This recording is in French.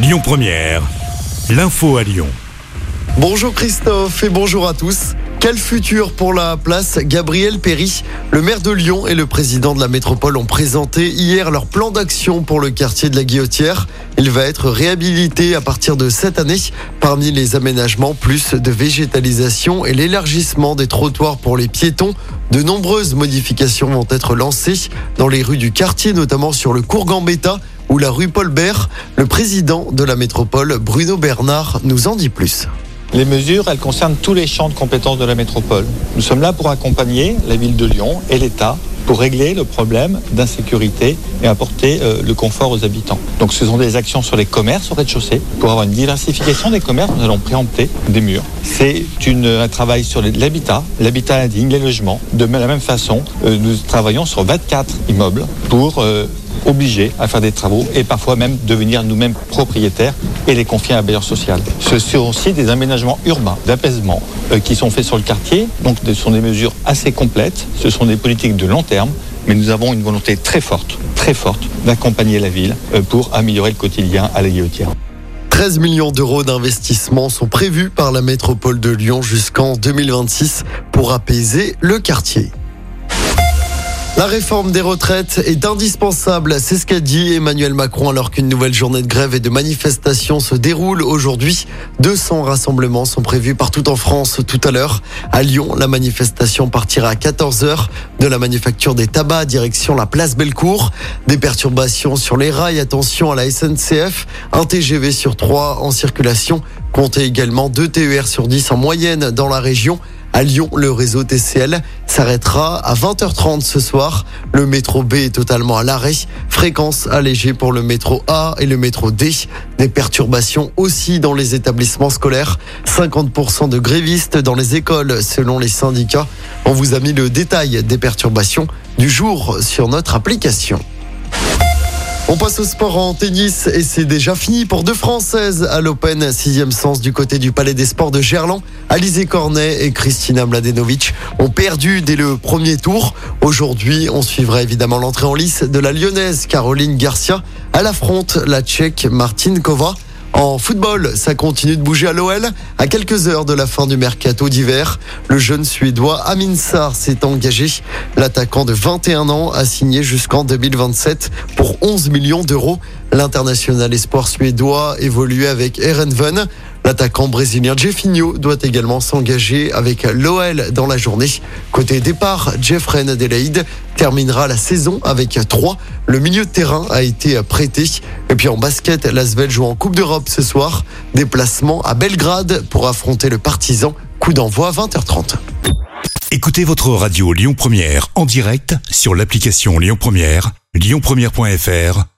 Lyon Première, l'info à Lyon. Bonjour Christophe et bonjour à tous. Quel futur pour la place Gabriel Péry? Le maire de Lyon et le président de la métropole ont présenté hier leur plan d'action pour le quartier de la Guillotière. Il va être réhabilité à partir de cette année. Parmi les aménagements, plus de végétalisation et l'élargissement des trottoirs pour les piétons. De nombreuses modifications vont être lancées dans les rues du quartier, notamment sur le cours Gambetta ou la rue Paul Bert. Le président de la métropole, Bruno Bernard, nous en dit plus. Les mesures, elles concernent tous les champs de compétences de la métropole. Nous sommes là pour accompagner la ville de Lyon et l'État pour régler le problème d'insécurité et apporter euh, le confort aux habitants. Donc ce sont des actions sur les commerces au rez-de-chaussée. Pour avoir une diversification des commerces, nous allons préempter des murs. C'est un travail sur l'habitat, l'habitat indigne, les logements. De la même façon, euh, nous travaillons sur 24 immeubles pour euh, obligés à faire des travaux et parfois même devenir nous-mêmes propriétaires et les confier à un bailleur social. Ce sont aussi des aménagements urbains, d'apaisement, euh, qui sont faits sur le quartier. Donc ce sont des mesures assez complètes, ce sont des politiques de long terme, mais nous avons une volonté très forte, très forte, d'accompagner la ville euh, pour améliorer le quotidien à la guillotière. 13 millions d'euros d'investissement sont prévus par la métropole de Lyon jusqu'en 2026 pour apaiser le quartier. La réforme des retraites est indispensable, c'est ce qu'a dit Emmanuel Macron alors qu'une nouvelle journée de grève et de manifestation se déroule aujourd'hui. 200 rassemblements sont prévus partout en France tout à l'heure. À Lyon, la manifestation partira à 14h de la manufacture des tabacs direction la place Bellecour. Des perturbations sur les rails, attention à la SNCF, un TGV sur 3 en circulation. Comptez également 2 TER sur 10 en moyenne dans la région. À Lyon, le réseau TCL s'arrêtera à 20h30 ce soir. Le métro B est totalement à l'arrêt. Fréquence allégée pour le métro A et le métro D. Des perturbations aussi dans les établissements scolaires. 50% de grévistes dans les écoles selon les syndicats. On vous a mis le détail des perturbations du jour sur notre application. On passe au sport en tennis et c'est déjà fini pour deux Françaises à l'Open, sixième sens du côté du Palais des Sports de Gerland. Alizé Cornet et Kristina Mladenovic ont perdu dès le premier tour. Aujourd'hui, on suivra évidemment l'entrée en lice de la lyonnaise Caroline Garcia. Elle affronte la tchèque Martin Kova. En football, ça continue de bouger à l'OL. À quelques heures de la fin du mercato d'hiver, le jeune Suédois Amin Sarr s'est engagé. L'attaquant de 21 ans a signé jusqu'en 2027 pour 11 millions d'euros. L'international espoir suédois évoluait avec Erenven. L'attaquant brésilien Jeffinho doit également s'engager avec l'OL dans la journée. Côté départ, Jeffrey Adelaide terminera la saison avec 3. Le milieu de terrain a été prêté. Et puis en basket, l'Asvel joue en Coupe d'Europe ce soir. Déplacement à Belgrade pour affronter le Partizan. Coup d'envoi 20h30. Écoutez votre radio Lyon Première en direct sur l'application Lyon Première, lyonpremière.fr